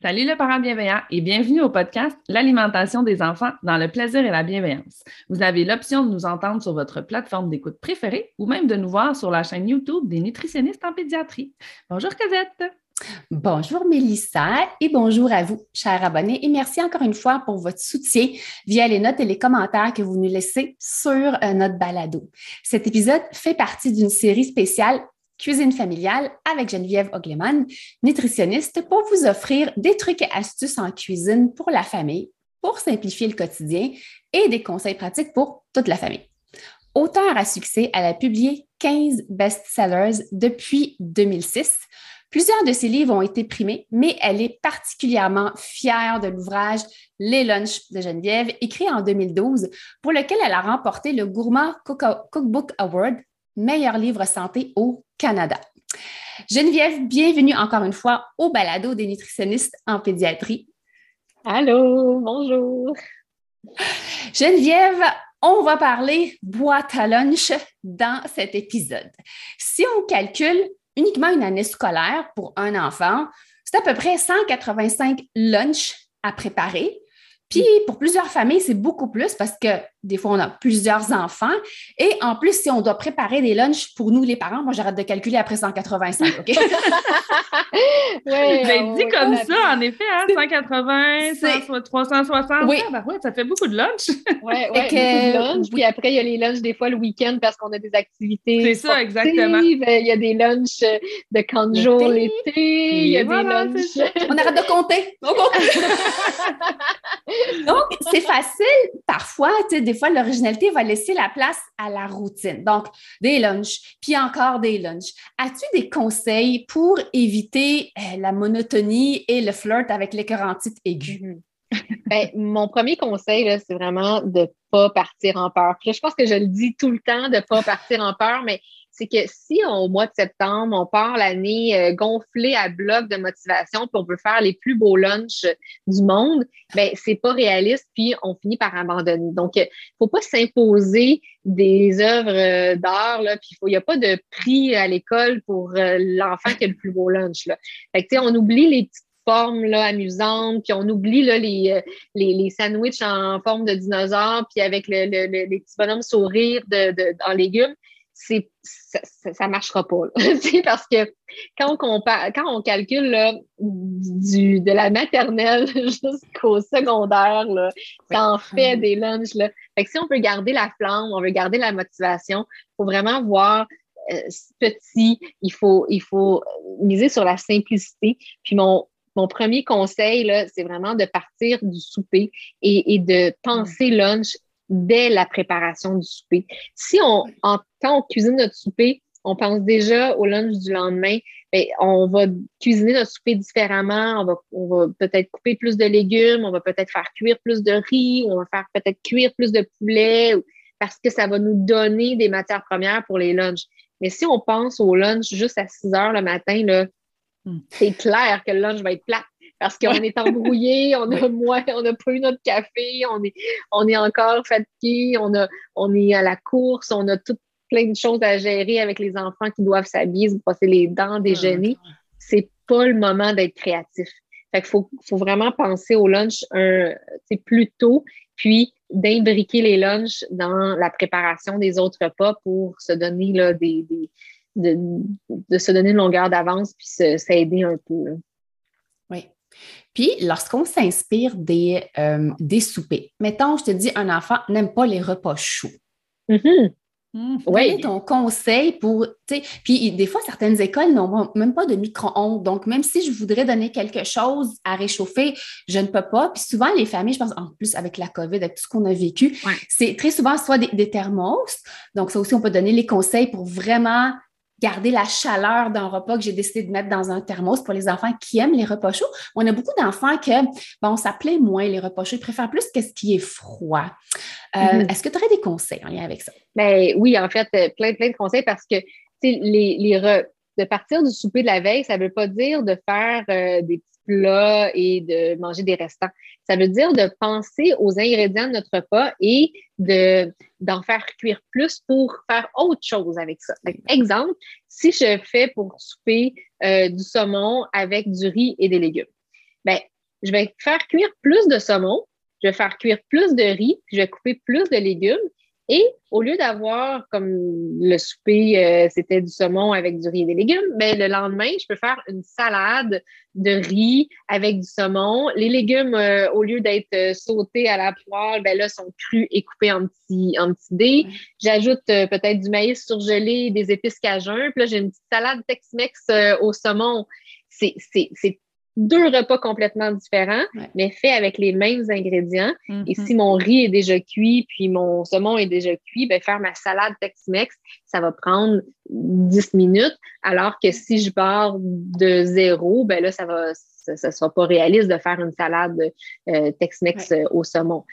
Salut le parent bienveillant et bienvenue au podcast L'alimentation des enfants dans le plaisir et la bienveillance. Vous avez l'option de nous entendre sur votre plateforme d'écoute préférée ou même de nous voir sur la chaîne YouTube des nutritionnistes en pédiatrie. Bonjour Cosette. Bonjour Mélissa et bonjour à vous, chers abonnés, et merci encore une fois pour votre soutien via les notes et les commentaires que vous nous laissez sur euh, notre balado. Cet épisode fait partie d'une série spéciale Cuisine familiale avec Geneviève Ogleman, nutritionniste, pour vous offrir des trucs et astuces en cuisine pour la famille, pour simplifier le quotidien et des conseils pratiques pour toute la famille. Auteur à succès, elle a publié 15 best-sellers depuis 2006. Plusieurs de ses livres ont été primés, mais elle est particulièrement fière de l'ouvrage Les Lunchs de Geneviève, écrit en 2012, pour lequel elle a remporté le Gourmand Cookbook Award meilleur livre santé au Canada. Geneviève, bienvenue encore une fois au balado des nutritionnistes en pédiatrie. Allô, bonjour. Geneviève, on va parler boîte à lunch dans cet épisode. Si on calcule uniquement une année scolaire pour un enfant, c'est à peu près 185 lunchs à préparer. Puis pour plusieurs familles, c'est beaucoup plus parce que des fois, on a plusieurs enfants. Et en plus, si on doit préparer des lunchs pour nous, les parents, moi, j'arrête de calculer après 185, OK? oui, ben, dit comme ça, en effet, hein, 180, 360. Oui. Ah, ben ouais, ça fait beaucoup de lunch. oui, ouais, de lunch. Puis après, il y a les lunchs des fois le week-end parce qu'on a des activités. C'est ça, exactement. Il y a des lunchs de 40 jours l'été. Il y a des lunchs. on arrête de compter. Donc, c'est facile parfois, tu sais, des fois, l'originalité va laisser la place à la routine. Donc, des lunchs, puis encore des lunchs. As-tu des conseils pour éviter euh, la monotonie et le flirt avec l'écœurantite aiguë? Mhm. ben, mon premier conseil, c'est vraiment de ne pas partir en peur. je pense que je le dis tout le temps de ne pas partir en peur, mais c'est que si au mois de septembre, on part l'année euh, gonflée à bloc de motivation, puis on veut faire les plus beaux lunchs du monde, ben c'est pas réaliste, puis on finit par abandonner. Donc, il faut pas s'imposer des œuvres euh, d'art, là, puis il n'y a pas de prix à l'école pour euh, l'enfant qui a le plus beau lunch. Là. Fait que, on oublie les petites formes là, amusantes, puis on oublie là, les, les, les sandwichs en forme de dinosaure, puis avec le, le, les petits bonhommes sourires de, de, en légumes c'est ça ne marchera pas. parce que quand on, quand on calcule du, de la maternelle jusqu'au secondaire, là, ça en fait des lunchs. Là. Fait que si on veut garder la flamme, on veut garder la motivation, il faut vraiment voir euh, petit, il faut, il faut miser sur la simplicité. Puis mon, mon premier conseil, c'est vraiment de partir du souper et, et de penser lunch dès la préparation du souper. Si on, en, quand on cuisine notre souper, on pense déjà au lunch du lendemain, bien, on va cuisiner notre souper différemment, on va, on va peut-être couper plus de légumes, on va peut-être faire cuire plus de riz, on va faire peut-être cuire plus de poulet, parce que ça va nous donner des matières premières pour les lunchs. Mais si on pense au lunch juste à 6 heures le matin, là, hmm. c'est clair que le lunch va être plat parce qu'on est embrouillé, on a moins, on a pas eu notre café, on est, on est encore fatigué, on a, on est à la course, on a tout plein de choses à gérer avec les enfants qui doivent s'habiller, se brosser les dents, déjeuner. C'est pas le moment d'être créatif. Fait qu'il faut, faut vraiment penser au lunch un, plus tôt, puis d'imbriquer les lunchs dans la préparation des autres repas pour se donner là, des, de, se donner une longueur d'avance puis s'aider un peu. Oui. Puis, lorsqu'on s'inspire des, euh, des soupers, mettons, je te dis, un enfant n'aime pas les repas chauds. Mm-hmm. Mmh, oui. ton conseil pour, puis des fois, certaines écoles n'ont même pas de micro-ondes. Donc, même si je voudrais donner quelque chose à réchauffer, je ne peux pas. Puis souvent, les familles, je pense, en plus avec la COVID, avec tout ce qu'on a vécu, c'est très souvent soit des, des, thermos. Donc, ça aussi, on peut donner les conseils pour vraiment garder la chaleur d'un repas que j'ai décidé de mettre dans un thermos pour les enfants qui aiment les repas chauds. On a beaucoup d'enfants que, bon, ça plaît moins les repas chauds, ils préfèrent plus qu'est-ce qui est froid. Euh, mm-hmm. Est-ce que tu aurais des conseils en lien avec ça? Ben, oui, en fait, euh, plein, plein de conseils parce que les, les de partir du souper de la veille, ça ne veut pas dire de faire euh, des petits plats et de manger des restants. Ça veut dire de penser aux ingrédients de notre repas et de, d'en faire cuire plus pour faire autre chose avec ça. exemple, si je fais pour souper euh, du saumon avec du riz et des légumes, ben, je vais faire cuire plus de saumon, je vais faire cuire plus de riz, puis je vais couper plus de légumes et au lieu d'avoir comme le souper, euh, c'était du saumon avec du riz et des légumes, mais ben, le lendemain, je peux faire une salade de riz avec du saumon. Les légumes, euh, au lieu d'être euh, sautés à la poêle, ben là, sont crus et coupés en petits, en petits dés. J'ajoute peut-être du maïs surgelé, des épices cajun. Puis là, j'ai une petite salade Tex-Mex au saumon. C'est deux repas complètement différents, mais faits avec les mêmes ingrédients. Et mm-hmm. si mon riz est déjà cuit, puis mon saumon est déjà cuit, ben faire ma salade Tex-Mex, ça va prendre 10 minutes, alors que si je pars de zéro, ben là, ça va ça ne sera pas réaliste de faire une salade euh, Tex-Mex euh, au saumon.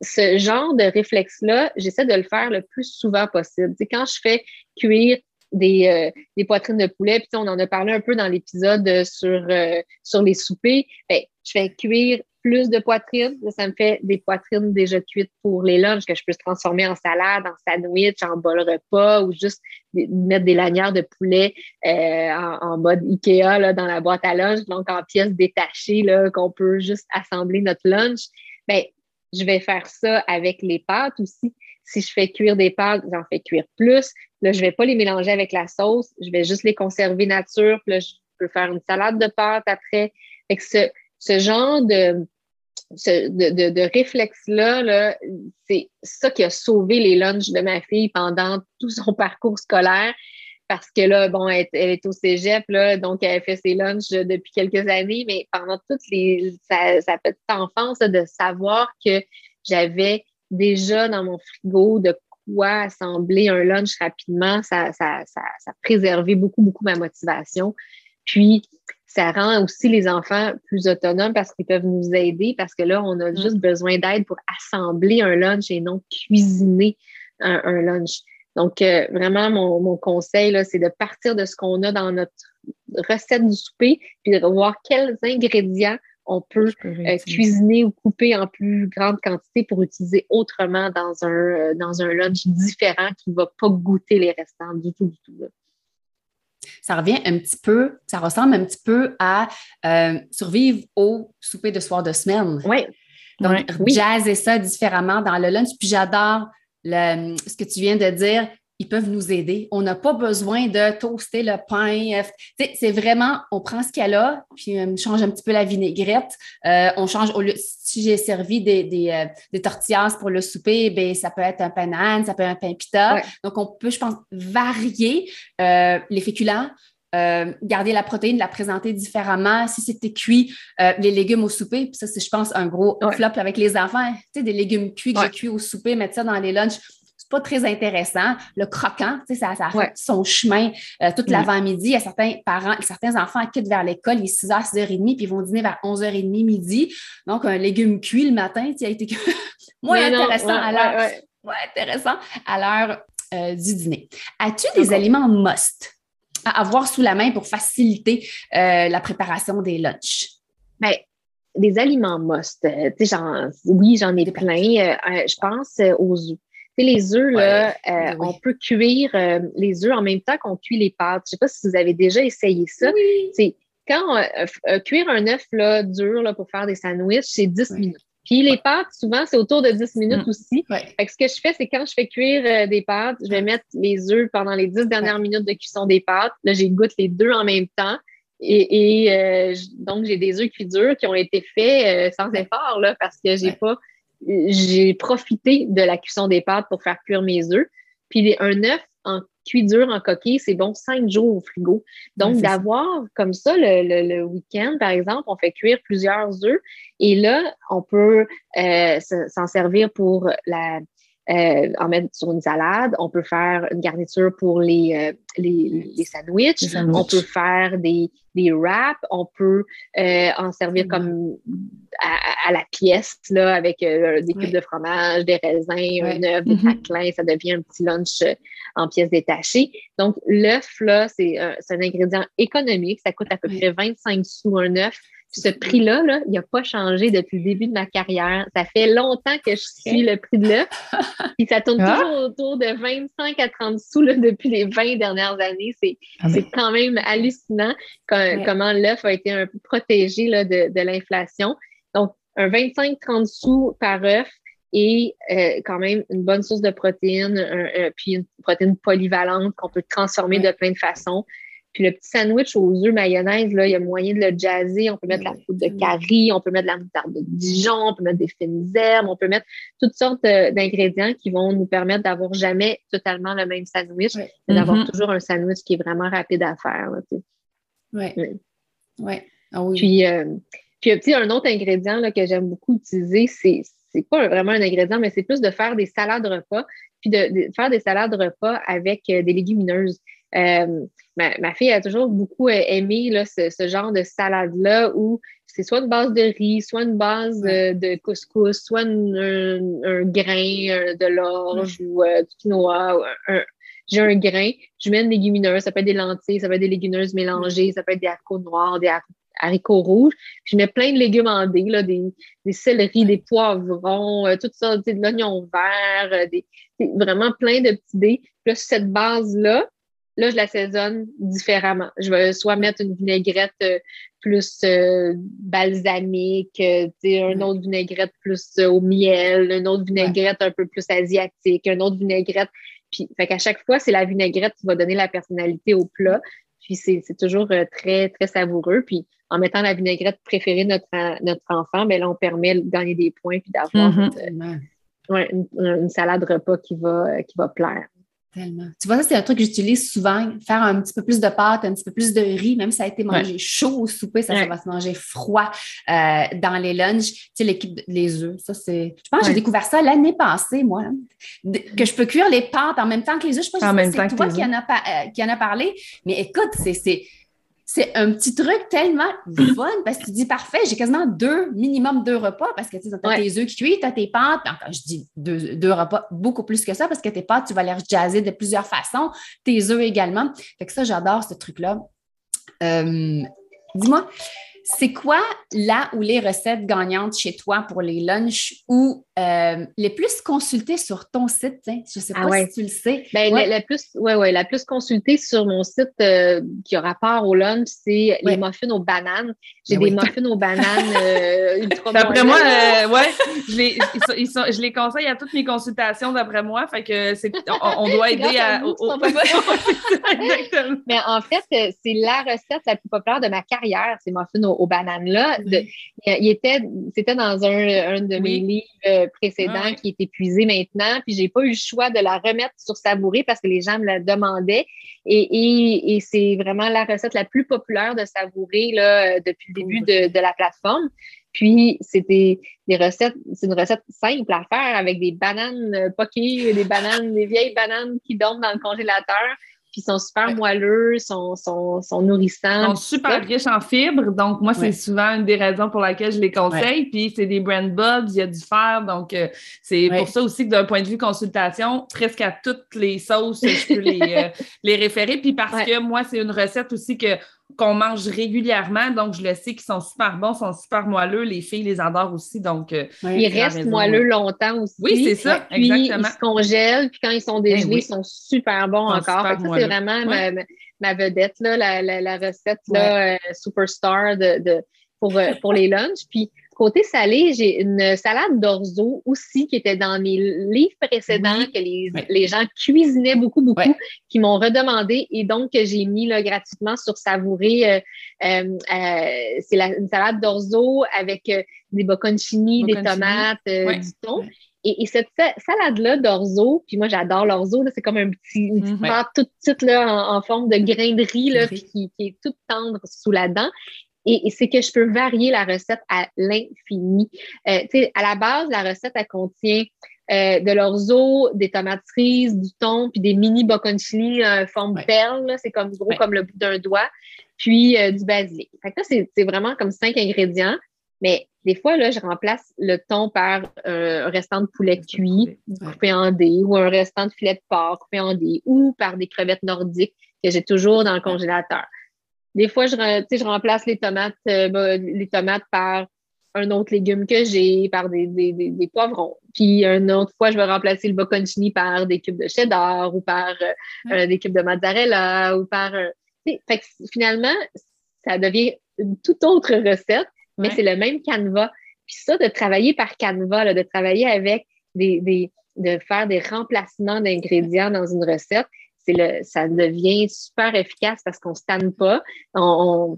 ce genre de réflexe-là, j'essaie de le faire le plus souvent possible. Quand je fais cuire des, euh, des, poitrines de poulet. Puis on en a parlé un peu dans l'épisode euh, sur, euh, sur les soupers. Ben, je fais cuire plus de poitrines. Ça me fait des poitrines déjà cuites pour les lunchs que je peux transformer en salade, en sandwich, en bol repas ou juste mettre des lanières de poulet en, mode Ikea là, dans la boîte à lunch, donc en pièces détachées qu'on peut juste assembler notre lunch. Ben, je vais faire ça avec les pâtes aussi. Si je fais cuire des pâtes, j'en fais cuire plus. Là, je ne vais pas les mélanger avec la sauce. Je vais juste les conserver nature. Puis là, je peux faire une salade de pâtes après. Fait que ce, ce genre de, de, de, réflexe-là, -là, c'est ça qui a sauvé les lunchs de ma fille pendant tout son parcours scolaire. Parce que là, bon, elle, est au cégep, là, donc elle fait ses lunchs depuis quelques années, mais pendant toute sa petite enfance, de savoir que j'avais déjà dans mon frigo de quoi assembler un lunch rapidement, ça, ça, ça, ça préservait beaucoup, beaucoup ma motivation. Puis, ça rend aussi les enfants plus autonomes parce qu'ils peuvent nous aider parce que là, on a juste besoin d'aide pour assembler un lunch et non cuisiner un, lunch. Donc, euh, vraiment, mon, mon conseil, c'est de partir de ce qu'on a dans notre recette du souper, puis de voir quels ingrédients on peut euh, cuisiner ou couper en plus grande quantité pour utiliser autrement dans un, euh, dans un lunch différent qui ne va pas goûter les restants du tout, du tout. Ça revient un petit peu, ça ressemble un petit peu à euh, survivre au souper de soir de semaine. Oui. Donc, jazzer ça différemment dans le lunch. Puis j'adore ce que tu viens de dire ils peuvent nous aider. On n'a pas besoin de toaster le pain. Euh, c'est vraiment, on prend ce qu'il y a là, puis on change un petit peu la vinaigrette. Euh, on change, au lieu, si j'ai servi des, des, euh, tortillas pour le souper, ben ça peut être un pain d'âne, ça peut être un pain pita. Donc, on peut, je pense, varier les féculents. garder la protéine, la présenter différemment. Si c'était cuit, les légumes au souper, puis ça, c'est, je pense, un gros flop avec les enfants. Tu sais, des légumes cuits que j'ai cuits au souper, mettre ça dans les lunchs pas très intéressant. Le croquant, ça, ça a fait son chemin euh, toute l'avant-midi. Il y a certains parents, certains enfants quittent vers l'école, il est 6h, 6h30, puis ils vont dîner vers 11h30 midi. Donc, un légume cuit le matin, il a été moins intéressant à l'heure. intéressant à l'heure euh, du dîner. As-tu des aliments must à avoir sous la main pour faciliter euh, la préparation des lunchs? Bien, des aliments must. oui, j'en ai plein. je pense aux les œufs, là, euh, on peut cuire euh, les œufs en même temps qu'on cuit les pâtes. Je ne sais pas si vous avez déjà essayé ça. C'est quand euh, cuire un œuf là, dur là, pour faire des sandwichs, c'est 10 minutes. Puis les pâtes, souvent, c'est autour de 10 minutes Mm. aussi. Ouais. Fait que ce que je fais, c'est quand je fais cuire euh, des pâtes, je vais mettre les œufs pendant les 10 dernières minutes de cuisson des pâtes. Là, j'ai goûte les deux en même temps. Et, euh, donc, j'ai des œufs cuits durs qui ont été faits euh, sans effort, là, parce que j'ai Ouais. pas, j'ai profité de la cuisson des pâtes pour faire cuire mes œufs. Puis un œuf en cuit dur, en coquille, c'est bon cinq jours au frigo. Donc, d'avoir comme ça le, le- le week-end, par exemple, on fait cuire plusieurs œufs et là, on peut euh, se- s'en servir pour la, euh, en mettre sur une salade. On peut faire une garniture pour les, euh, les, les sandwichs. Les sandwichs. On peut faire des, des wraps. On peut euh, en servir comme à, à la pièce, là, avec euh, des cubes Ouais. de fromage, des raisins, Ouais. un œuf, des Mhm. craquelins. Ça devient un petit lunch euh, en pièces détachées. Donc, l'œuf, là, c'est un, c'est un ingrédient économique. Ça coûte à peu Ouais. près 25 sous un œuf. Ce prix-là, là, il n'a pas changé depuis le début de ma carrière. Ça fait longtemps que je suis le prix de l'œuf. Puis ça tourne Ah. toujours autour de 25 à 30 sous là, depuis les 20 dernières années. C'est Ah ben. c'est quand même hallucinant Ouais. comment l'œuf a été un peu protégé là, de, de l'inflation. Donc, un 25-30 sous par œuf et euh, quand même une bonne source de protéines, un- un- puis une protéine polyvalente qu'on peut transformer Ouais. de plein de façons. Puis le petit sandwich aux œufs mayonnaise, là, il y a moyen de le jazzer. On peut mettre de la poudre de carie, on peut mettre de la moutarde de Dijon, on peut mettre des fines herbes, on peut mettre toutes sortes euh, d'ingrédients qui vont nous permettre d'avoir jamais totalement le même sandwich, mais d'avoir Mhm. toujours un sandwich qui est vraiment rapide à faire. là. Ouais. Ouais. Ouais. Ah oui. Puis, euh, puis tu sais, un autre ingrédient là, que j'aime beaucoup utiliser, c'est c'est pas vraiment un ingrédient, mais c'est plus de faire des salades repas, puis de, de faire des salades repas avec euh, des légumineuses. Euh, ma, ma fille a toujours beaucoup euh, aimé là, ce, ce genre de salade-là où c'est soit une base de riz, soit une base euh, de couscous, soit une- un, un grain de l'orge ou euh, du quinoa. ou un- j'ai un grain, je mets une légumineuse, ça peut être des lentilles, ça peut être des légumineuses mélangées, ça peut être des haricots noirs, des har- haricots rouges. Puis je mets plein de légumes en dés, là, des, des céleris, des poivrons, euh, tout ça, de l'oignon vert, euh, des, des- vraiment plein de petits dés. Puis là, sur cette base-là, là, je l'assaisonne différemment. Je vais soit mettre une vinaigrette euh, plus euh, balsamique, euh, tu sais, un Ouais. autre vinaigrette plus euh, au miel, une autre vinaigrette un peu plus asiatique, un autre vinaigrette. Puis, fait qu'à chaque fois, c'est la vinaigrette qui va donner la personnalité au plat. Puis, c'est toujours très, très savoureux. Puis, en mettant la vinaigrette préférée de notre, notre enfant, ben là, on permet de gagner des points puis d'avoir Mhm. une, Tellement. ouais, une- une salade repas qui va, qui va plaire. Tellement. Tu vois, ça, c'est un truc que j'utilise souvent. Faire un petit peu plus de pâte, un petit peu plus de riz, même si ça a été mangé chaud au souper, ça, ça va se manger froid euh, dans les lunchs. Tu sais, l'équipe, les œufs, ça, c'est. Je pense que j'ai découvert ça l'année passée, moi. hein, que je peux cuire les pâtes en même temps que les œufs. Je si même c'est que toi qui en, a euh, qui en a parlé. Mais écoute, c'est. C'est un petit truc tellement fun parce que tu dis parfait, j'ai quasiment deux, minimum deux repas parce que tu as Ouais. tes œufs qui cuisent, tu as tes pâtes. Puis Quand je dis deux, deux repas, beaucoup plus que ça parce que tes pâtes, tu vas les jazzer de plusieurs façons, tes œufs également. Fait que ça, j'adore ce truc-là. Euh, Dis-moi, c'est quoi la ou les recettes gagnantes chez toi pour les lunchs ou euh, les plus consultées sur ton site? tiens? Je ne sais Ah pas ouais. si tu le sais. Ben, Ouais. la, la plus, ouais, ouais, la plus consultée sur mon site euh, qui a rapport au lunch, c'est Ouais. les muffins aux bananes. J'ai Ben des oui. muffins aux bananes euh, ultra D'après moi, euh, ouais, je les, ils sont- ils sont- je les conseille à toutes mes consultations, d'après moi. Fait que c'est, on, on doit aider à au- au- Exactement. Mais en fait, c'est la recette la plus populaire de ma carrière, ces muffins aux, aux bananes-là. Oui. il était, c'était dans un, un de mes Oui. livres euh, précédents qui est épuisé maintenant, puis j'ai pas eu le choix de la remettre sur Savouré parce que les gens me la demandaient. Et, et, et c'est vraiment la recette la plus populaire de Savouré là, depuis le début de, de la plateforme. Puis c'était des recettes, c'est une recette simple à faire avec des bananes euh, poquées, des bananes, des vieilles bananes qui dorment dans le congélateur. Puis ils sont super Ouais. moelleux, sont, sont, sont nourrissants. Ils sont super riches en fibres, donc moi, c'est Ouais. souvent une des raisons pour laquelle je les conseille. Puis c'est des brand buds, il y a du fer, donc euh, c'est Ouais. pour ça aussi que d'un point de vue consultation, presque à toutes les sauces, je peux les, euh, les référer. Puis parce Ouais. que moi, c'est une recette aussi que qu'on mange régulièrement, donc je le sais qu'ils sont super bons, sont super moelleux. Les filles les adorent aussi, donc euh. Ils restent moelleux longtemps aussi. Oui, c'est ça, Puis exactement. ils se congèlent, puis quand ils sont dégelés, Eh oui. ils sont super bons sont encore. super Fait que ça, c'est vraiment ma, ma- ma vedette, là, la, la, la recette là, euh, superstar de, de, pour, euh, pour les lunchs. Puis côté salé, j'ai une salade d'orzo aussi qui était dans mes livres précédents, que les, gens cuisinaient beaucoup, beaucoup, qui m'ont redemandé et donc que j'ai mis là, gratuitement sur Savourer. Euh, euh, euh, c'est une salade d'orzo avec des bocconcini, des tomates, du thon. Et, cette salade-là d'orzo, puis moi j'adore l'orzo, c'est comme un petit, une petite mm-hmm. toute petite là, en, forme de grain de riz, là, qui, qui, est toute tendre sous la dent. Et, c'est que je peux varier la recette à l'infini. Euh, à la base, la recette, elle contient euh, de l'orzo, des tomates cerises, du thon, puis des mini bocconcini euh, forme perle. C'est comme gros comme le bout d'un doigt. Puis euh, du basilic. Fait que là, c'est vraiment comme cinq ingrédients. Mais des fois, là, je remplace le thon par un restant de poulet cuit coupé en dés ou un restant de filet de porc coupé en dés ou par des crevettes nordiques que j'ai toujours dans le congélateur. Des fois, je, je remplace les tomates, euh, bah, les tomates par un autre légume que j'ai, par des, des, des, poivrons. Puis une autre fois, je vais remplacer le bocconcini par des cubes de cheddar ou par euh, euh, des cubes de mozzarella ou par. fait que finalement, ça devient une toute autre recette, mais c'est le même canevas. Puis ça, de travailler par canevas, de travailler avec des, des, de faire des remplacements d'ingrédients dans une recette, le, ça devient super efficace parce qu'on ne se tanne pas, on,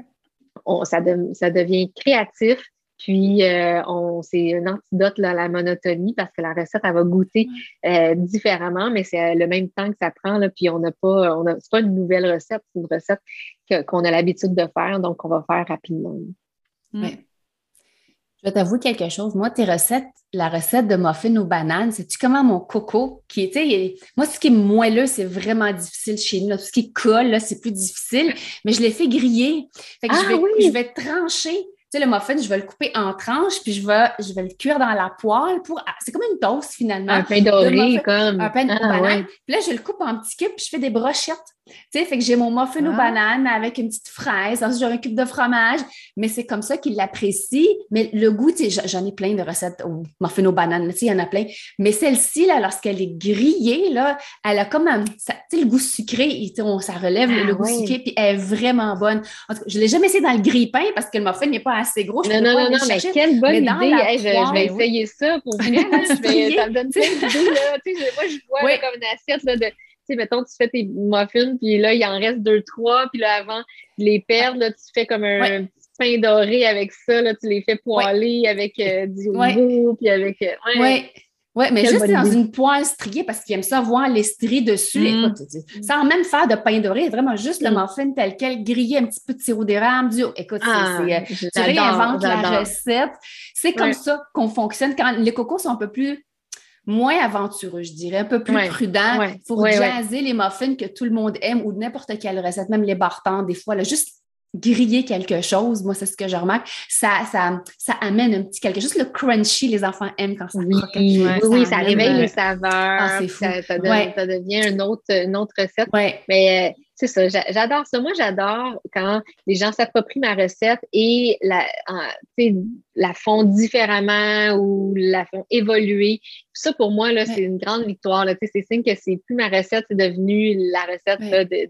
ça, ça, devient créatif, puis euh, c'est un antidote à la monotonie parce que la recette, elle va goûter euh, différemment, mais c'est le même temps que ça prend, là, puis on n'a pas, on c'est pas une nouvelle recette, c'est une recette qu'on a l'habitude de faire, donc on va faire rapidement. Je vais t'avouer quelque chose. Moi, tes recettes, la recette de muffin aux bananes, c'est-tu comment mon coco qui était. Moi, ce qui est moelleux, c'est vraiment difficile chez nous. Tout ce qui colle, c'est plus difficile, mais je l'ai fait griller. Fait que je, ah vais, je vais trancher le muffin, je vais le couper en tranches, puis je vais, je vais le cuire dans la poêle pour. Ah, c'est comme une toast finalement. Un pain doré, comme. Un pain de ah, banane. Puis là, je le coupe en petits cubes, puis je fais des brochettes. Tu sais, fait que j'ai mon muffin aux ah. bananes avec une petite fraise. Ensuite, j'ai un cube de fromage. Mais c'est comme ça qu'il l'apprécie. Mais le goût, tu sais, j'en ai plein de recettes au muffin aux bananes. Tu sais, il y en a plein. Mais celle-ci, là, lorsqu'elle est grillée, là, elle a comme un, tu sais, le goût sucré. On, ça relève le, goût sucré, puis elle est vraiment bonne. En tout cas, je l'ai jamais essayé dans le grille-pain parce que le muffin n'est pas assez gros. non, non, non, non, mais quelle bonne idée. je, vais essayer ça pour vous. ça me donne plein d'idées. Moi, je vois comme une assiette là, de sais, mettons, tu fais tes muffins, puis là, il en reste deux, trois, puis là, avant de les perdre, là, tu fais comme un, petit pain doré avec ça, là, tu les fais poêler avec euh, du roux, puis avec... Euh, ouais. Oui, mais juste dans une poêle striée parce qu'ils aiment ça voir les stries dessus. Mm. Écoute, sans même faire de pain doré, vraiment juste le mm. muffin tel quel, grillé un petit peu de sirop d'érable. Écoute, ah, c'est, euh, tu réinventes la recette. C'est comme ça qu'on fonctionne. Quand les cocos sont un peu plus moins aventureux, je dirais, un peu plus prudent. Il faut jaser les muffins que tout le monde aime ou n'importe quelle recette, même les bartons, des fois, là, juste griller quelque chose, moi, c'est ce que je remarque, ça, ça, ça amène un petit quelque chose. Le crunchy, les enfants aiment quand ça oui, Oui, oui, ça réveille les saveurs. Ah, ça, ça, devient une autre, une autre recette. Mais euh, c'est ça, j'adore ça. Moi, j'adore quand les gens s'approprient ma recette et la, la font différemment ou la font évoluer. Ça, pour moi, là, c'est une grande victoire. C'est signe que c'est plus ma recette, c'est devenu la recette de,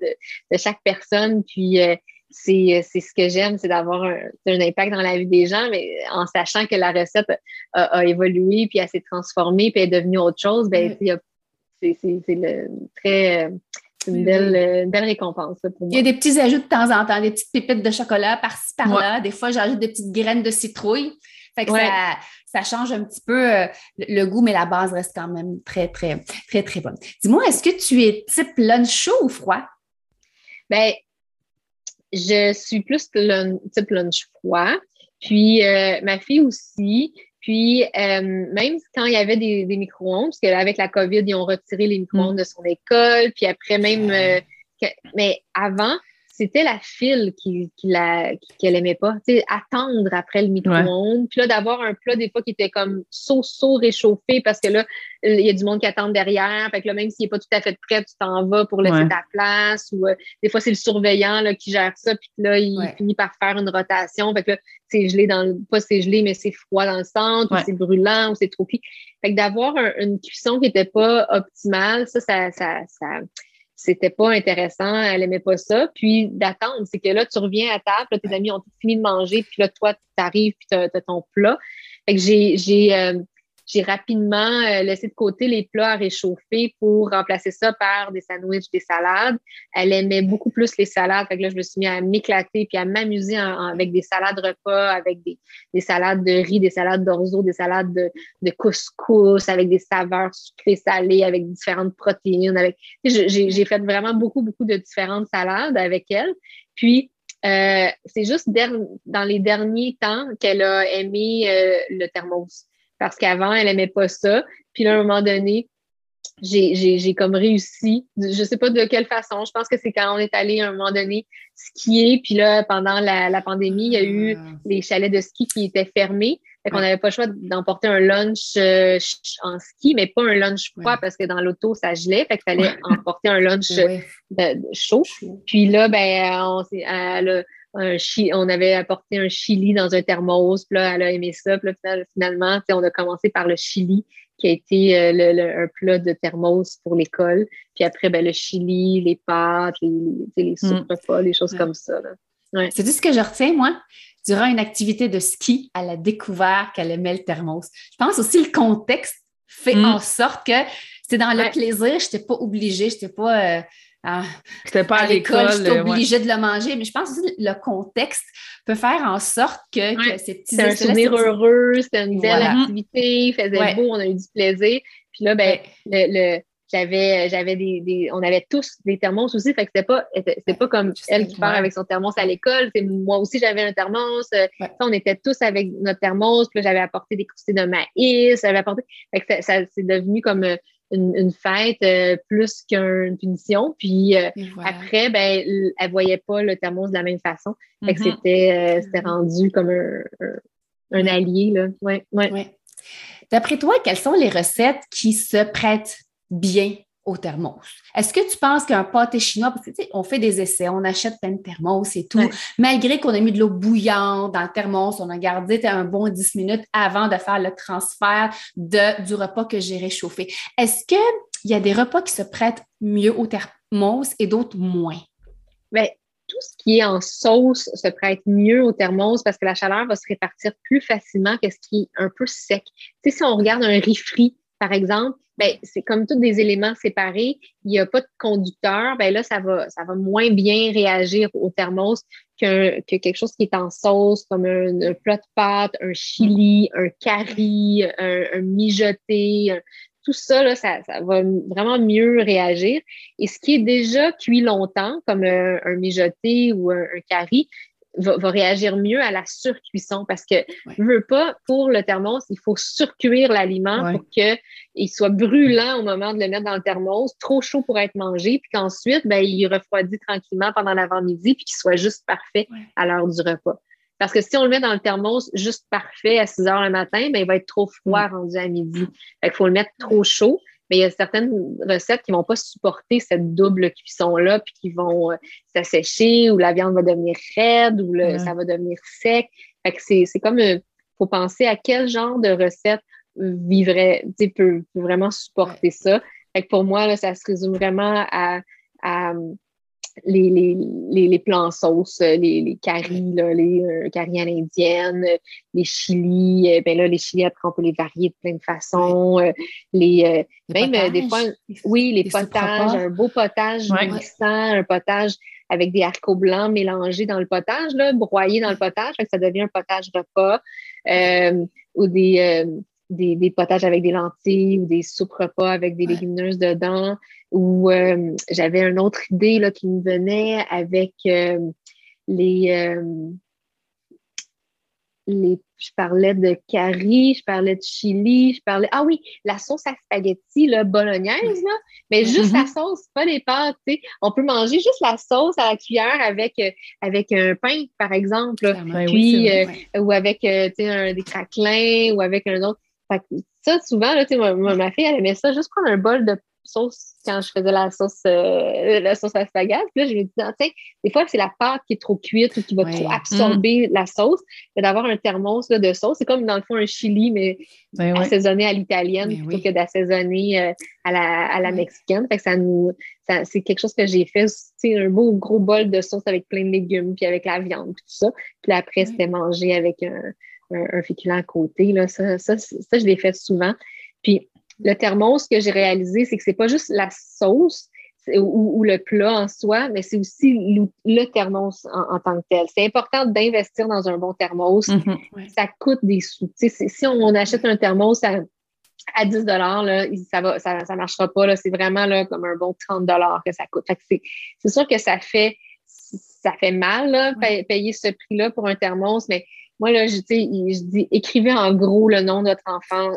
de, chaque personne. Puis, euh, c'est ce que j'aime, c'est d'avoir un, un, impact dans la vie des gens, mais en sachant que la recette a, évolué, puis elle s'est transformée, puis elle est devenue autre chose, ben, c'est très une belle, belle récompense pour moi. Il y a des petits ajouts de temps en temps, des petites pépites de chocolat par-ci, par-là. Des fois, j'ajoute des petites graines de citrouille. Fait que ça, ça, change un petit peu euh, le goût, mais la base reste quand même très, très, très, très bonne. Dis-moi, est-ce que tu es type lunch chaud ou froid? Bien, je suis plus type lunch froid. Puis euh, ma fille aussi. Puis, euh, même quand il y avait des, micro-ondes, parce qu'avec la COVID, ils ont retiré les micro-ondes mm. de son école, puis après même, euh, mais avant, c'était la file qui, qui qu'elle aimait pas. Tu sais, attendre après le micro-ondes. Puis là, d'avoir un plat, des fois, qui était comme saut-saut réchauffé parce que là, il y a du monde qui attend derrière. Fait que là, même s'il n'est pas tout à fait prêt, tu t'en vas pour laisser ta place. Ou euh, des fois, c'est le surveillant là, qui gère ça. Puis là, il finit par faire une rotation. Fait que là, c'est gelé dans le, pas c'est gelé, mais c'est froid dans le centre, ou c'est brûlant, ou c'est trop pis. Fait que d'avoir une cuisson qui n'était pas optimale, ça, ça, ça, ça c'était pas intéressant, elle aimait pas ça. Puis d'attendre, c'est que là, tu reviens à table, tes amis ont tout fini de manger, puis là, toi, tu arrives, puis tu as, ton plat. Fait que j'ai, j'ai, euh, j'ai rapidement euh, laissé de côté les plats à réchauffer pour remplacer ça par des sandwichs, des salades. Elle aimait beaucoup plus les salades. Fait que là, je me suis mis à m'éclater puis à m'amuser avec des salades repas, avec des, des salades de riz, des salades d'orzo, des salades de, de, couscous, avec des saveurs sucrées, salées, avec différentes protéines. Avec... J'ai fait vraiment beaucoup, beaucoup de différentes salades avec elle. Puis, euh, c'est juste dans les derniers temps qu'elle a aimé euh, le thermos parce qu'avant, elle aimait pas ça. Puis là, à un moment donné, j'ai comme réussi. Je sais pas de quelle façon. Je pense que c'est quand on est allé à un moment donné skier. Puis là, pendant la, pandémie, il y a eu ah. les chalets de ski qui étaient fermés. Fait qu'on n'avait pas le choix d'emporter un lunch euh, en ski, mais pas un lunch froid parce que dans l'auto, ça gelait. Fait qu'il fallait emporter un lunch chaud. Puis là, ben, on on avait apporté un chili dans un thermos, puis là, elle a aimé ça. Puis là, finalement, on a commencé par le chili, qui a été euh, le, un plat de thermos pour l'école. Puis après, ben, le chili, les pâtes, les, les, les soupes les choses comme ça. Ouais. C'est tout ce que je retiens, moi. Durant une activité de ski, elle a découvert qu'elle aimait le thermos. Je pense aussi le contexte fait mm. en sorte que c'est dans le plaisir, je n'étais pas obligée, je n'étais pas. Euh, ah, C'était pas à, l'école. J'étais obligée de le manger, mais je pense que le contexte peut faire en sorte que, ces petits C'était un souvenir heureux, c'était une belle activité, il faisait beau, on a eu du plaisir. Puis là, ben, le, j'avais j'avais des, on avait tous des thermos aussi fait que c'était pas c'était pas comme elle qui part avec son thermos à l'école c'est moi aussi j'avais un thermos euh, on était tous avec notre thermos puis j'avais apporté des croustilles de maïs j'avais apporté fait que ça, ça c'est devenu comme euh, une, fête euh, plus qu'une punition. Puis euh, après, ben, elle voyait pas le thermos de la même façon. Fait que mm-hmm. c'était, euh, rendu comme un, allié. Là. Ouais, ouais. D'après toi, quelles sont les recettes qui se prêtent bien? Au thermos. Est-ce que tu penses qu'un pâté chinois, parce que tu sais, on fait des essais, on achète plein de thermos et tout, malgré qu'on a mis de l'eau bouillante dans le thermos, on a gardé un bon 10 minutes avant de faire le transfert de, du repas que j'ai réchauffé. Est-ce qu'il y a des repas qui se prêtent mieux au thermos et d'autres moins? Bien, tout ce qui est en sauce se prête mieux au thermos parce que la chaleur va se répartir plus facilement que ce qui est un peu sec. Tu sais, si on regarde un riz frit, par exemple, ben, c'est comme tous des éléments séparés, il n'y a pas de conducteur, ben là, ça va, ça va moins bien réagir au thermos que, que quelque chose qui est en sauce, comme un, plat de pâte, un chili, un curry, un, mijoté, tout ça, là, ça, ça, va vraiment mieux réagir. Et ce qui est déjà cuit longtemps, comme un, mijoté ou un, un curry, va, réagir mieux à la surcuisson parce que je veux pas, pour le thermos, il faut surcuire l'aliment pour qu'il soit brûlant au moment de le mettre dans le thermos, trop chaud pour être mangé, puis qu'ensuite, ben, il refroidit tranquillement pendant l'avant-midi, puis qu'il soit juste parfait à l'heure du repas. Parce que si on le met dans le thermos juste parfait à 6 heures le matin, ben, il va être trop froid rendu à midi. il faut le mettre trop chaud mais il y a certaines recettes qui ne vont pas supporter cette double cuisson-là, puis qui vont euh, s'assécher, ou la viande va devenir raide, ou ça va devenir sec. Fait que c'est comme, il euh, faut penser à quel genre de recette vivrait, peut, peut vraiment supporter ça. Fait que pour moi, là, ça se résume vraiment à les, les, les, les plans sauce, euh, les, les caries, là, les euh, caries à l'indienne, euh, les chilis, euh, ben là, les chilis, après, on peut les varier de plein de façons. les, même des fois, oui, les potages, un beau potage un potage avec des haricots blancs mélangés dans le potage, là, broyés dans le potage, fait que ça devient un potage repas. ou des, des, des, potages avec des lentilles ou des soupes repas avec des légumineuses dedans. Ou euh, j'avais une autre idée là, qui me venait avec euh, les, euh, les. Je parlais de curry, je parlais de chili, je parlais. Ah oui, la sauce à spaghetti là, bolognaise, là, mais juste la mm-hmm. sauce, pas les pâtes. On peut manger juste la sauce à la cuillère avec, avec un pain, par exemple. puis, ou avec un, des craquelins ou avec un autre. Ça, souvent, là, ma, ma, fille, elle aimait ça, juste prendre un bol de sauce quand je faisais la sauce, euh, la sauce à spaghetti. Puis là, je me disais, des fois, c'est la pâte qui est trop cuite ou qui va trop absorber mm. la sauce. D'avoir un thermos de sauce, c'est comme dans le fond un chili, mais ben assaisonné à l'italienne ben plutôt que d'assaisonner euh, à la, à la mexicaine. Fait que ça nous, c'est quelque chose que j'ai fait, c'est un beau gros bol de sauce avec plein de légumes, puis avec la viande, puis tout ça. Puis après, c'était mangé avec un, un, féculent à côté. Là. Ça, ça, ça, je l'ai fait souvent. Puis le thermos, que j'ai réalisé, c'est que c'est pas juste la sauce ou, le plat en soi, mais c'est aussi le, thermos en, tant que tel. C'est important d'investir dans un bon thermos. Mm-hmm. Ça coûte des sous. Si on achète un thermos à, à 10 là, ça ne ça, ça marchera pas. C'est vraiment là, comme un bon 30 que ça coûte. c'est sûr que ça fait, ça fait mal, là, payer ce prix-là pour un thermos, mais moi, là, je, je dis, écrivez en gros le nom de votre enfant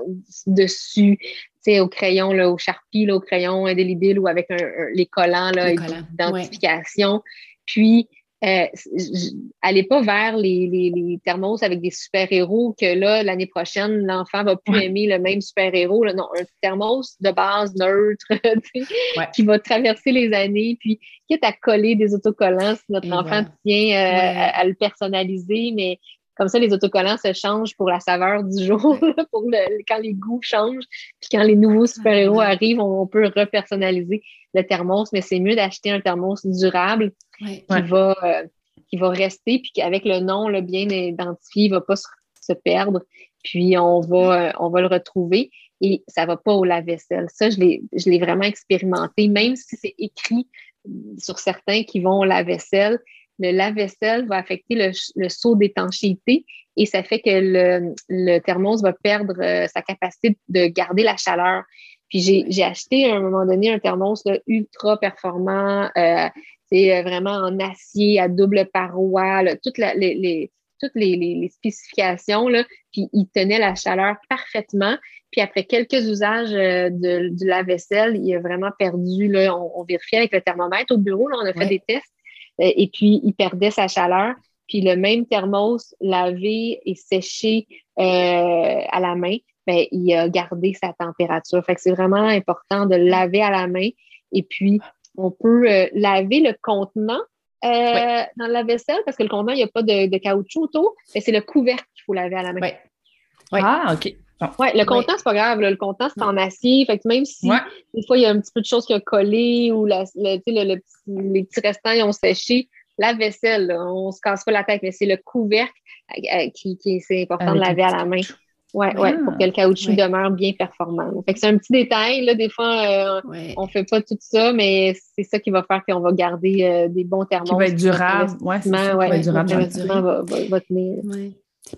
dessus, au crayon, là, au charpie, au crayon indélébile ou avec les collants d'identification. Puis, euh, allez pas vers les, les, thermos avec des super-héros que là, l'année prochaine, l'enfant va plus aimer le même super-héros. Non, un thermos de base neutre qui va traverser les années, puis quitte à coller des autocollants si notre enfant tient euh, à, le personnaliser, mais comme ça, les autocollants se changent pour la saveur du jour, pour le, quand les goûts changent. Puis quand les nouveaux super-héros arrivent, on, peut repersonnaliser le thermos, mais c'est mieux d'acheter un thermos durable qui, Va, euh, qui va rester, puis qu'avec le nom le bien identifié, il ne va pas se, perdre. Puis on va, euh, on va le retrouver et ça ne va pas au lave-vaisselle. Ça, je l'ai vraiment expérimenté, même si c'est écrit sur certains qui vont au lave-vaisselle, le lave-vaisselle va affecter le, le saut d'étanchéité et ça fait que le, le thermos va perdre euh, sa capacité de garder la chaleur. Puis j'ai acheté à un moment donné un thermos ultra performant, euh, c'est euh, vraiment en acier à double paroi, toutes, les, toutes les, spécifications, là, puis il tenait la chaleur parfaitement. Puis après quelques usages de, du lave-vaisselle, il a vraiment perdu. Là, on, vérifiait avec le thermomètre au bureau, là, on a fait des tests. Euh, et puis il perdait sa chaleur. Puis le même thermos lavé et séché euh, à la main, bien, il a gardé sa température. Fait que c'est vraiment important de laver à la main. Et puis, on peut euh, laver le contenant dans la vaisselle parce que le contenant, il n'y a pas de, caoutchouc autour, mais c'est le couvercle qu'il faut laver à la main. Ah, OK. Oui, le contenant, c'est pas grave. Le contenant, c'est en acier. Fait que même si des fois, il y a un petit peu de choses qui ont collé ou la, le, le, les petits restants ils ont séché, la vaisselle, on se casse pas la tête, mais c'est le couvercle euh, qui, qui c'est important de laver à la main. Oui, ouais, pour que le caoutchouc demeure bien performant. Fait que c'est un petit détail, là, des fois, euh, on ne fait pas tout ça, mais c'est ça qui va faire qu'on va garder euh, des bons thermos. Qui va être durable. Oui, c'est ça. va être durable. Va, va, tenir.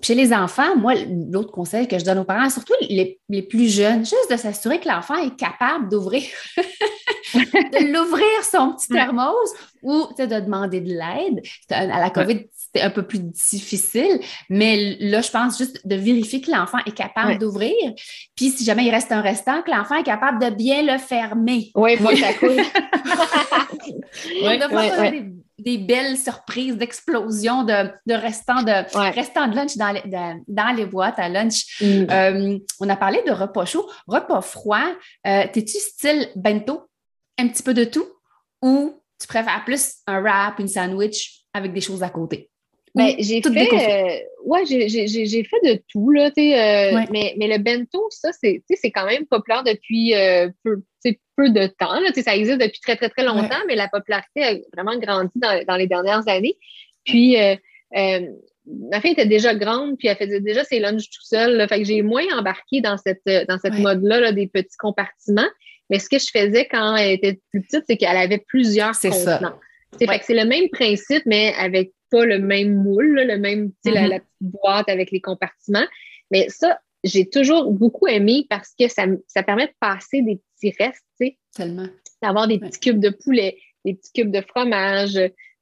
Chez les enfants, moi, l'autre conseil que je donne aux parents, surtout les, plus jeunes, juste de s'assurer que l'enfant est capable d'ouvrir, de l'ouvrir son petit thermos ou de demander de l'aide. À la COVID, c'était un peu plus difficile, mais là, je pense juste de vérifier que l'enfant est capable d'ouvrir. Puis, si jamais il reste un restant, que l'enfant est capable de bien le fermer. Oui, moi, ça coule. oui, des belles surprises d'explosion de, restants de, restants de lunch dans les, dans les boîtes à lunch. Mm. Euh, on a parlé de repas chaud. Repas froid, euh, t'es-tu style bento? Un petit peu de tout? Ou tu préfères plus un wrap, une sandwich avec des choses à côté? Ben, j'ai fait, euh, ouais, j'ai fait de tout, là, euh, mais, mais le bento, ça, c'est quand même populaire depuis euh, peu, peu de temps. Là, ça existe depuis très, très, très longtemps, mais la popularité a vraiment grandi dans, dans les dernières années. Puis, ma fille était déjà grande, puis elle faisait déjà ses lunchs tout seul. fait que j'ai moins embarqué dans cette, dans cette mode-là là, des petits compartiments. Mais ce que je faisais quand elle était plus petite, c'est qu'elle avait plusieurs contenants. C'est le même principe, mais avec pas le même moule, le même, mm-hmm. la, petite boîte avec les compartiments. Mais ça, j'ai toujours beaucoup aimé parce que ça, ça permet de passer des petits restes, tu sais. Tellement. D'avoir des petits cubes de poulet, des petits cubes de fromage.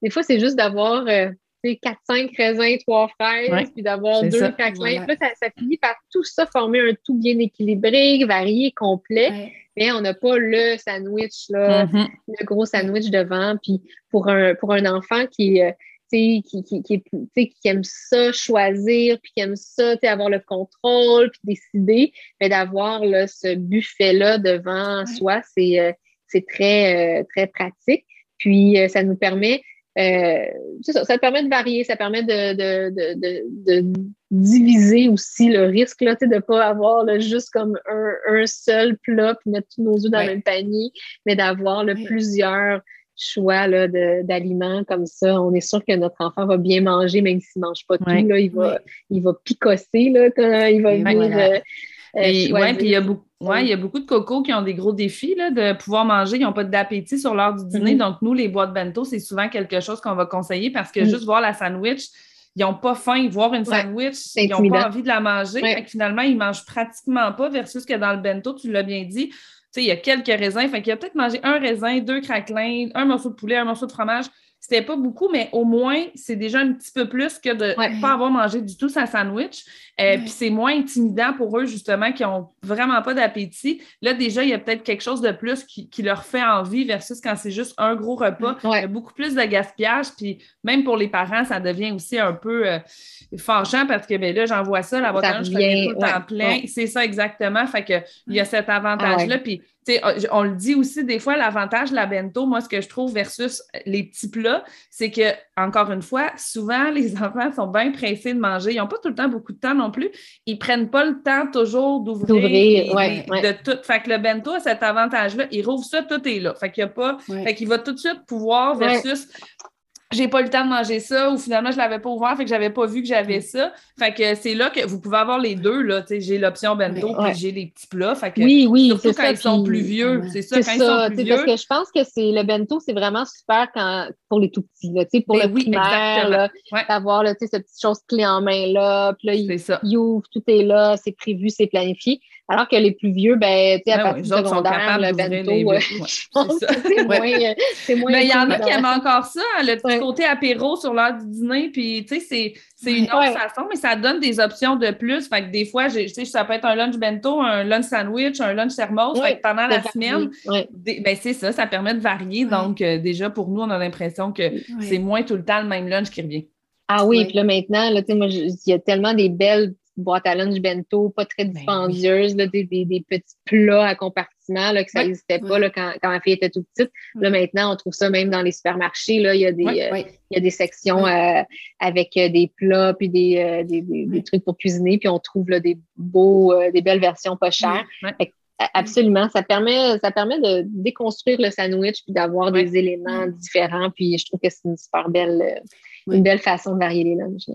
Des fois, c'est juste d'avoir euh, 4-5 raisins, 3 fraises, puis d'avoir deux craquelins. Là, ça, finit par tout ça former un tout bien équilibré, varié, complet. Mais on n'a pas le sandwich, là, mm-hmm. le gros sandwich devant. Puis pour un, pour un enfant qui, euh, qui, qui, qui, qui, aime ça choisir, puis qui aime ça avoir le contrôle, puis décider, mais d'avoir ce buffet-là devant soi, c'est euh, très, euh, très pratique. Puis ça nous permet euh, ça, ça permet de varier, ça permet de, de, de, de diviser aussi le risque, là, de ne pas avoir juste comme un, un, seul plat puis mettre tous nos œufs dans le même panier, mais d'avoir plusieurs choix d'aliments comme ça, on est sûr que notre enfant va bien manger, même s'il ne mange pas tout. Là, il, va, il va picosser là, quand il va venir. Oui, puis il y a beaucoup. il y a beaucoup de cocos qui ont des gros défis là, de pouvoir manger. Ils n'ont pas d'appétit sur l'heure du dîner. Mm-hmm. Donc, nous, les boîtes bento, c'est souvent quelque chose qu'on va conseiller parce que mm. juste voir la sandwich, ils n'ont pas faim. Voir une sandwich, ils n'ont pas envie de la manger. finalement, ils ne mangent pratiquement pas versus que dans le bento, tu l'as bien dit, il y a quelques raisins. Fait qu'il a peut-être mangé un raisin, deux craquelins, un morceau de poulet, un morceau de fromage. C'était pas beaucoup, mais au moins, c'est déjà un petit peu plus que de ne pas avoir mangé du tout sa sandwich. Euh, puis c'est moins intimidant pour eux, justement, qui n'ont vraiment pas d'appétit. Là, déjà, il y a peut-être quelque chose de plus qui, leur fait envie versus quand c'est juste un gros repas. Il y a beaucoup plus de gaspillage. Puis même pour les parents, ça devient aussi un peu euh, fâchant parce que ben là, j'envoie ça, la bouteille, je tout le temps plein. C'est ça exactement. Fait que il y a cet avantage-là. Ah puis on le dit aussi, des fois, l'avantage de la bento, moi, ce que je trouve versus les petits plats, c'est que, encore une fois, souvent, les enfants sont bien pressés de manger. Ils n'ont pas tout le temps beaucoup de temps non plus. Ils ne prennent pas le temps toujours d'ouvrir. De tout. Fait que le bento a cet avantage-là. Il rouvre ça, tout est là. Fait qu'il y a pas. Fait qu'il va tout de suite pouvoir versus j'ai pas eu le temps de manger ça ou finalement je l'avais pas ouvert fait que j'avais pas vu que j'avais ça. Fait que c'est là que vous pouvez avoir les deux là j'ai l'option bento puis j'ai les petits plats fait que oui oui surtout quand ils sont plus vieux c'est ça quand ils sont plus vieux parce que je pense que c'est le bento c'est vraiment super quand pour les tout petits là, pour ben le oui, primaire d'avoir ouais. cette petite chose clé en main là puis là il, ouvre tout est là c'est prévu c'est planifié alors que les plus vieux, ben, tu sais, à partir du secondaire, le bento, c'est moins, c'est moins. Mais il y en a qui aiment encore ça, le petit côté apéro sur l'heure du dîner, puis tu sais, c'est une autre façon, mais ça donne des options de plus. Fait que des fois, tu sais, ça peut être un lunch bento, un lunch sandwich, un lunch thermos. fait que pendant la semaine, ben, c'est ça, ça permet de varier. Donc, euh, déjà, pour nous, on a l'impression que c'est moins tout le temps le même lunch qui revient. Ah oui, puis là, maintenant, là, moi, il y a tellement des belles boîte à lunch bento, pas très ben dispendieuse, des, petits plats à compartiment là, que ça n'existait pas là, quand, quand, ma fille était toute petite. Là, maintenant, on trouve ça même dans les supermarchés. Là, il, y a des, euh, il y a des sections euh, avec euh, des plats puis des, des, trucs pour cuisiner, puis on trouve là, des beaux, des belles versions pas chères. Absolument. Ça permet, ça permet de déconstruire le sandwich puis d'avoir des éléments différents. Puis je trouve que c'est une super belle, une belle façon de varier les lunchs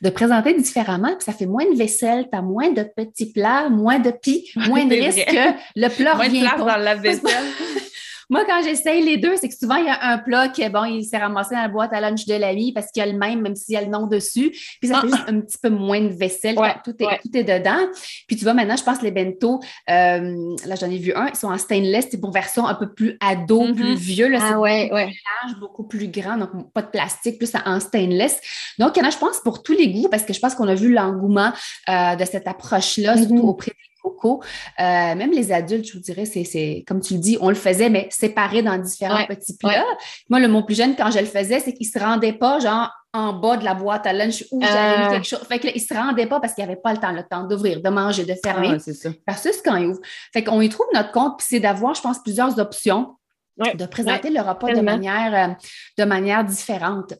de présenter différemment, puis ça fait moins de vaisselle, tu as moins de petits plats, moins de pis, moins de risques que le plat moins revient de place dans la vaisselle. Moi, quand j'essaye les deux, c'est que souvent, il y a un plat qui, bon, il s'est ramassé dans la boîte à lunch de la vie parce qu'il y a le même, même s'il y a le nom dessus. Puis ça fait ah. juste un petit peu moins de vaisselle. tout, est, tout est dedans. Puis tu vois, maintenant, je pense les bento, euh, là, j'en ai vu un, ils sont en stainless, c'est pour version un peu plus ado, mm-hmm. plus vieux. Là, ah ouais, ouais. beaucoup plus grand, donc pas de plastique, plus en stainless. Donc, il y en a, je pense, pour tous les goûts parce que je pense qu'on a vu l'engouement euh, de cette approche-là, surtout mm-hmm. auprès des coco. Euh, même les adultes, je vous dirais, c'est comme tu le dis, on le faisait, mais séparé dans différents petits plats. Moi, le mon plus jeune, quand je le faisais, c'est qu'il ne se rendait pas, genre, en bas de la boîte à lunch où j'avais euh. quelque chose. Fait que là, il se rendait pas parce qu'il avait pas le temps, le temps d'ouvrir, de manger, de fermer. Ah, c'est ça. Versus quand il ouvre. Fait qu'on y trouve notre compte, puis c'est d'avoir, je pense, plusieurs options. de présenter le repas de manière, euh, de manière différente.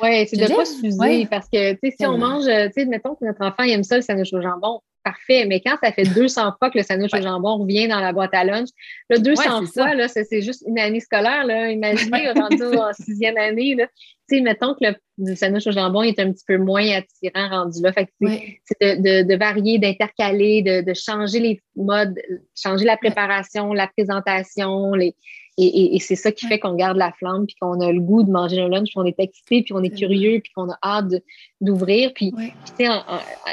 Oui, c'est de ne pas s'user parce que si on mange, tu sais, mettons que notre enfant aime ça, le sandwich au jambon, parfait. Mais quand ça fait 200 fois que le sandwich au jambon revient dans la boîte à lunch, là, 200 fois, là, c'est, juste une année scolaire. Là. Imaginez, rendu en sixième année, là. Tu sais, mettons que le, sandwich au jambon est un petit peu moins attirant rendu là. Fait que c'est de, de, varier, d'intercaler, de, de changer les modes, changer la préparation, la présentation, les, et, c'est ça qui fait qu'on garde la flamme, puis qu'on a le goût de manger un lunch, puis on est excité, puis on est curieux, puis qu'on a hâte d'ouvrir. Puis,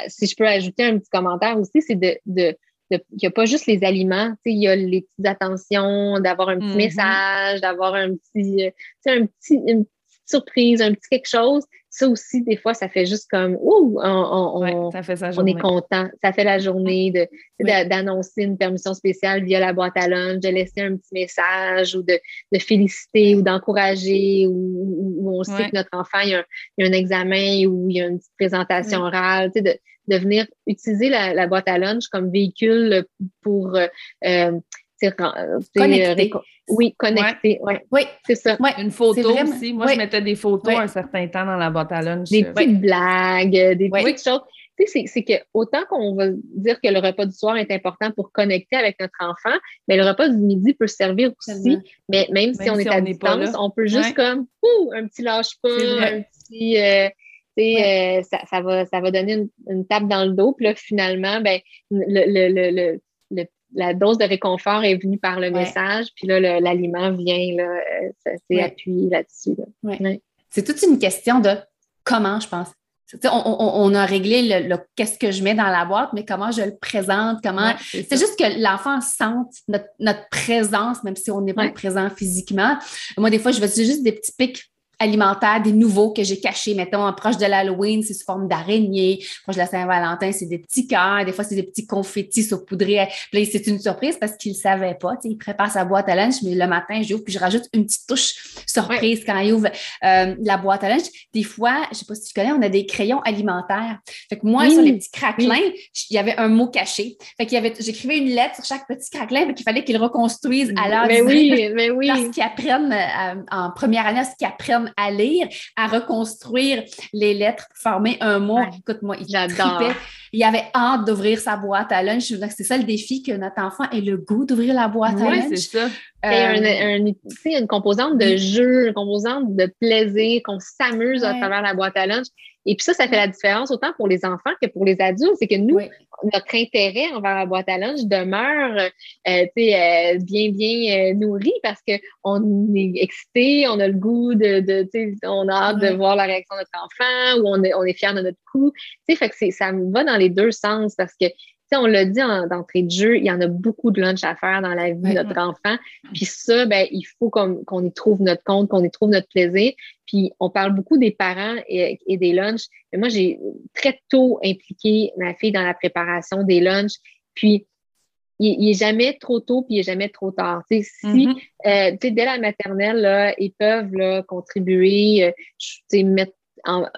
si je peux ajouter un petit commentaire aussi, c'est de, de il n'y a pas juste les aliments, il y a les petites attentions, d'avoir un petit mm-hmm. message, d'avoir un petit, euh, un petit, une surprise, un petit quelque chose. Ça aussi, des fois, ça fait juste comme, ouh, on, est content. Ça fait la journée d'annoncer une permission spéciale via la boîte à lunch, de laisser un petit message ou de, féliciter ou d'encourager ou, on sait que notre enfant, il y, a un, examen ou il y a une petite présentation orale, de, de venir utiliser la, boîte à lunch comme véhicule pour euh, euh, Connecté. Oui, connecté. Ouais. Oui, c'est ça. Une photo aussi. Moi, je mettais des photos un certain temps dans la boîte à lunch. Des petites blagues, des petites choses. c'est que autant qu'on va dire que le repas du soir est important pour connecter avec notre enfant, mais le repas du midi peut servir aussi. Mais même, si on est à distance, on peut juste comme un petit lâche-pas, un petit. Euh, euh, ça, va, ça va donner une, tape dans le dos. Puis là, finalement, ben, le, la dose de réconfort est venue par le message. Puis là, l'aliment vient, là, euh, ça s'est appuyé là-dessus. C'est toute une question de comment, je pense. On, a réglé le, qu'est-ce que je mets dans la boîte, mais comment je le présente, comment. c'est juste que l'enfant sente notre, présence, même si on n'est pas présent physiquement. Moi, des fois, je veux juste des petits pics alimentaires, des nouveaux que j'ai cachés, mettons, proche de l'Halloween, c'est sous forme d'araignée, proche de la Saint-Valentin, c'est des petits cœurs, des fois, c'est des petits confettis saupoudrés. Puis c'est une surprise parce qu'il ne savait pas. Il prépare sa boîte à lunch, mais le matin, j'ouvre, puis je rajoute une petite touche surprise quand il ouvre euh, la boîte à lunch. Des fois, je ne sais pas si tu connais, on a des crayons alimentaires. Fait que moi, sur les petits craquelins, il y avait un mot caché. Fait qu'il y avait, j'écrivais une lettre sur chaque petit craquelin, mais qu'il fallait qu'ils reconstruisent à l'heure Mais oui, mais oui. Parce qu'ils apprennent euh, en première année, ce qu'ils apprennent à lire, à reconstruire les lettres pour former un mot. Écoute-moi, il tripait. Il avait hâte d'ouvrir sa boîte à lunch. C'est ça le défi que notre enfant ait le goût d'ouvrir la boîte à lunch. c'est ça. Euh, une composante de jeu, une composante de plaisir, qu'on s'amuse à travers la boîte à lunch. Et puis ça, ça fait la différence autant pour les enfants que pour les adultes. C'est que nous, notre intérêt envers la boîte à lunch demeure euh, euh, bien, bien euh, nourri parce qu'on est excité, on a le goût de, de on a hâte de voir la réaction de notre enfant ou on est, on est fier de notre coup. Fait que ça va dans les deux sens parce que on l'a dit en, d'entrée de jeu, il y en a beaucoup de lunch à faire dans la vie de notre enfant. Puis ça, ben, il faut qu'on, y trouve notre compte, qu'on y trouve notre plaisir. Puis on parle beaucoup des parents et, des lunchs. Mais moi, j'ai très tôt impliqué ma fille dans la préparation des lunchs. Puis il, n'est est jamais trop tôt, puis il est jamais trop tard. si, mm-hmm. euh, dès la maternelle, là, ils peuvent là, contribuer, euh, mettre,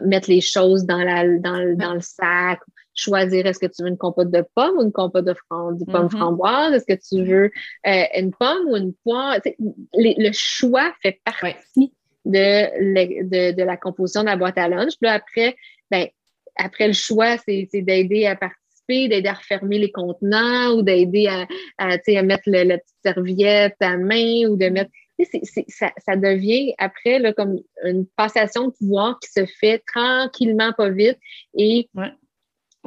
mettre les choses dans, la, dans, dans le sac, choisir est-ce que tu veux une compote de pomme ou une compote de, mm-hmm. framboise, est-ce que tu veux euh, une pomme ou une poire? le choix fait partie de, de, la composition de la boîte à lunch. Puis là, après, ben, après le choix, c'est d'aider à participer, d'aider à refermer les contenants ou d'aider à, à, à, mettre le, la petite serviette à main ou de mettre. ça, ça, devient après là, comme une passation de pouvoir qui se fait tranquillement, pas vite. Et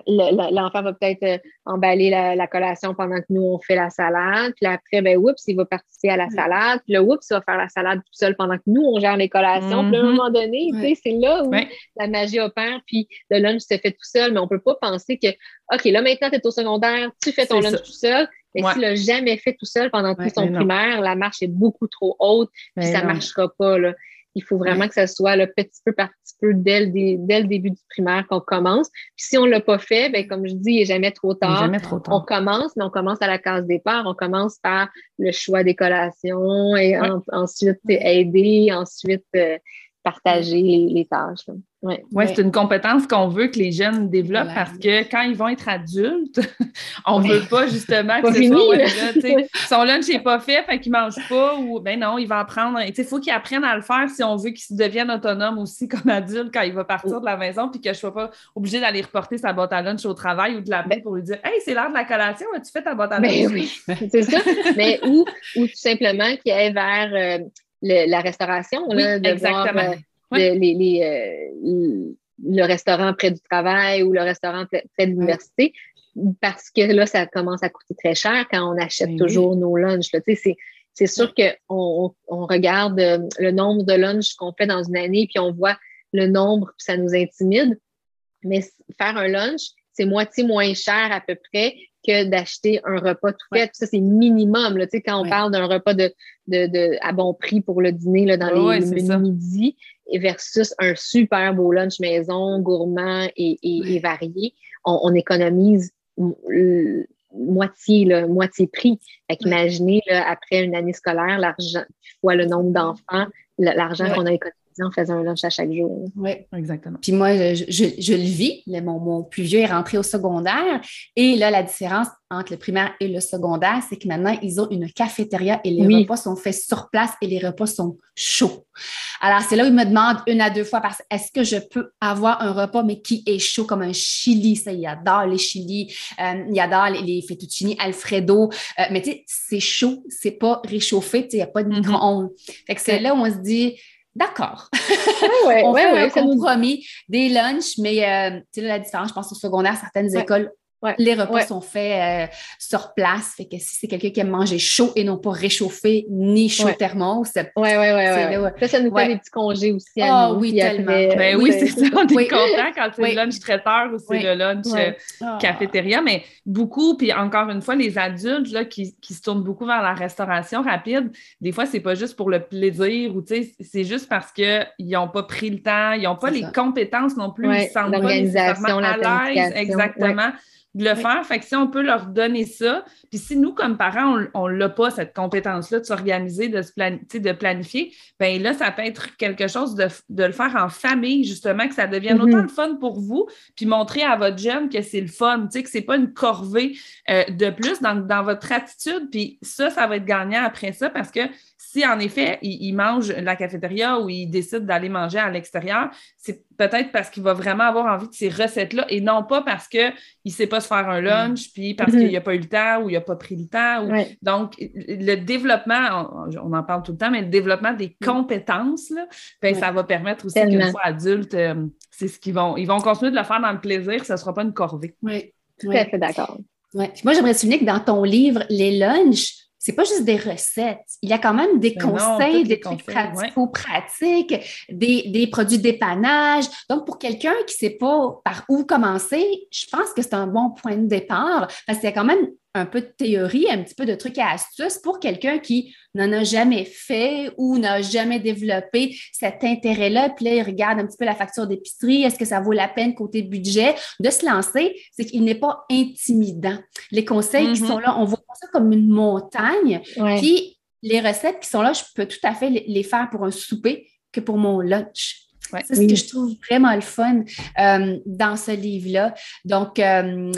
l'enfant va peut-être euh, emballer la, collation pendant que nous, on fait la salade. Puis après, ben, oups, il va participer à la salade. Puis là, oups, il va faire la salade tout seul pendant que nous, on gère les collations. Puis à un mm-hmm. moment donné, tu sais, c'est là où la magie opère. Puis le lunch se fait tout seul. Mais on peut pas penser que, OK, là, maintenant, tu es au secondaire, tu fais ton lunch tout seul. Mais s'il l'a jamais fait tout seul pendant tout son primaire, la marche est beaucoup trop haute. Puis ça ne marchera pas, là. Il faut vraiment que ça soit le petit peu par petit peu dès le, dès le début du primaire qu'on commence. Puis si on ne l'a pas fait, bien, comme je dis, il n'est jamais trop tard. Jamais trop tard. On commence, mais on commence à la case départ. On commence par le choix des collations et ensuite aider, ensuite euh, partager les, tâches. Oui, ouais, c'est une compétence qu'on veut que les jeunes développent parce que quand ils vont être adultes, on ne veut pas justement que ce soit là, son lunch n'est pas fait, fait qu'il ne mange pas ou ben non, il va apprendre. Il faut qu'il apprenne à le faire si on veut qu'il devienne autonome aussi comme adulte quand il va partir de la maison puis que je ne sois pas obligée d'aller reporter sa boîte à lunch au travail ou de l'appeler pour lui dire Hey, c'est l'heure de la collation, as-tu fait ta boîte à ben lunch? oui, c'est ça. Mais ou, ou tout simplement qu'il aille vers euh, la restauration, là, de exactement. Voir, euh, les, euh, le restaurant près du travail ou le restaurant près, de l'université, parce que là, ça commence à coûter très cher quand on achète ben toujours nos lunchs. C'est sûr qu'on on regarde euh, le nombre de lunchs qu'on fait dans une année, puis on voit le nombre, puis ça nous intimide. Mais faire un lunch, c'est moitié moins cher à peu près que d'acheter un repas tout fait. Ça, c'est minimum. Là, quand on parle d'un repas de, de, de, à bon prix pour le dîner là, dans les, les midi versus un super beau lunch maison, gourmand et, et, varié, on, économise moitié, là, moitié prix. Fait imaginez, là, après une année scolaire, l'argent, fois le nombre d'enfants, l'argent qu'on a économisé en faisant un lunch à chaque jour. Oui, exactement. Puis moi, je, je, le vis. mon, mon, plus vieux est rentré au secondaire. Et là, la différence entre le primaire et le secondaire, c'est que maintenant, ils ont une cafétéria et les repas sont faits sur place et les repas sont chauds. Alors, c'est là où ils me demandent une à deux fois parce est-ce que je peux avoir un repas, mais qui est chaud comme un chili? Ça, il adore les chili, euh, il adore les, les fettuccini Alfredo. Euh, mais tu sais, c'est chaud, c'est pas réchauffé, il n'y a pas de mm-hmm. micro-ondes. Fait que c'est là où on se dit, D'accord. on fait un compromis, des lunchs, mais euh, tu sais, la différence, je pense au secondaire, certaines écoles les repas sont faits euh, sur place. Fait que si c'est quelqu'un qui aime manger chaud et non pas réchauffé ni chaud thermos. Oui, oui, oui. Ça, ça nous fait des petits congés aussi. Ah oui, tellement. Ben oui, c'est ça. On est content quand c'est le lunch traiteur ou c'est le lunch euh, ah. cafétéria. Mais beaucoup, puis encore une fois, les adultes là, qui, qui, se tournent beaucoup vers la restauration rapide, des fois, c'est pas juste pour le plaisir ou c'est juste parce qu'ils n'ont pas pris le temps, ils n'ont pas les compétences non plus, ils ne sentent pas nécessairement à l'aise. Exactement de le faire. Fait que si on peut leur donner ça, puis si nous, comme parents, on n'a pas, cette compétence-là de s'organiser, de, se de planifier, bien là, ça peut être quelque chose de, le faire en famille, justement, que ça devienne autant de fun pour vous, puis montrer à votre jeune que c'est le fun, que ce n'est pas une corvée euh, de plus dans, dans votre attitude. Puis ça, ça va être gagnant après ça parce que si en effet, il, mange la cafétéria ou il décide d'aller manger à l'extérieur, c'est peut-être parce qu'il va vraiment avoir envie de ces recettes-là et non pas parce qu'il ne sait pas se faire un lunch, puis parce mm-hmm. qu'il n'a pas eu le temps ou il n'a pas pris le temps. Donc, le développement, on, en parle tout le temps, mais le développement des mm. compétences, là, ben, ça va permettre aussi qu'une fois adulte, euh, c'est ce qu'ils vont. Ils vont continuer de le faire dans le plaisir, ça ne sera pas une corvée. Oui, tout à fait d'accord. Moi, j'aimerais souligner que dans ton livre, les lunchs, c'est pas juste des recettes. Il y a quand même des conseils, des trucs pratico-pratiques, des, des, produits d'épanage. Donc, pour quelqu'un qui ne sait pas par où commencer, je pense que c'est un bon point de départ parce qu'il y a quand même un peu de théorie, un petit peu de trucs et astuces pour quelqu'un qui n'en a jamais fait ou n'a jamais développé cet intérêt-là. Puis là, il regarde un petit peu la facture d'épicerie. Est-ce que ça vaut la peine côté budget de se lancer? C'est qu'il n'est pas intimidant. Les conseils qui mm-hmm. sont là, on voit ça comme une montagne. Puis les recettes qui sont là, je peux tout à fait les faire pour un souper que pour mon lunch. c'est ce que je trouve vraiment le fun euh, dans ce livre-là. Donc, euh,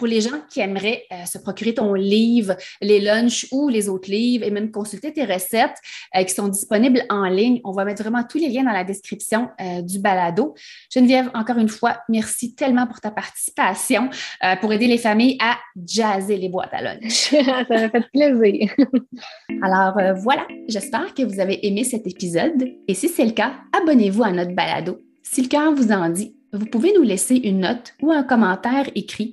pour les gens qui aimeraient euh, se procurer ton livre, les lunchs ou les autres livres et même consulter tes recettes euh, qui sont disponibles en ligne, on va mettre vraiment tous les liens dans la description euh, du balado. Geneviève, encore une fois, merci tellement pour ta participation pour aider les familles à jazzer les boîtes à lunch. Ça m'a fait plaisir. Alors voilà, j'espère que vous avez aimé cet épisode et si c'est le cas, abonnez-vous à notre balado. Si le cœur vous en dit, vous pouvez nous laisser une note ou un commentaire écrit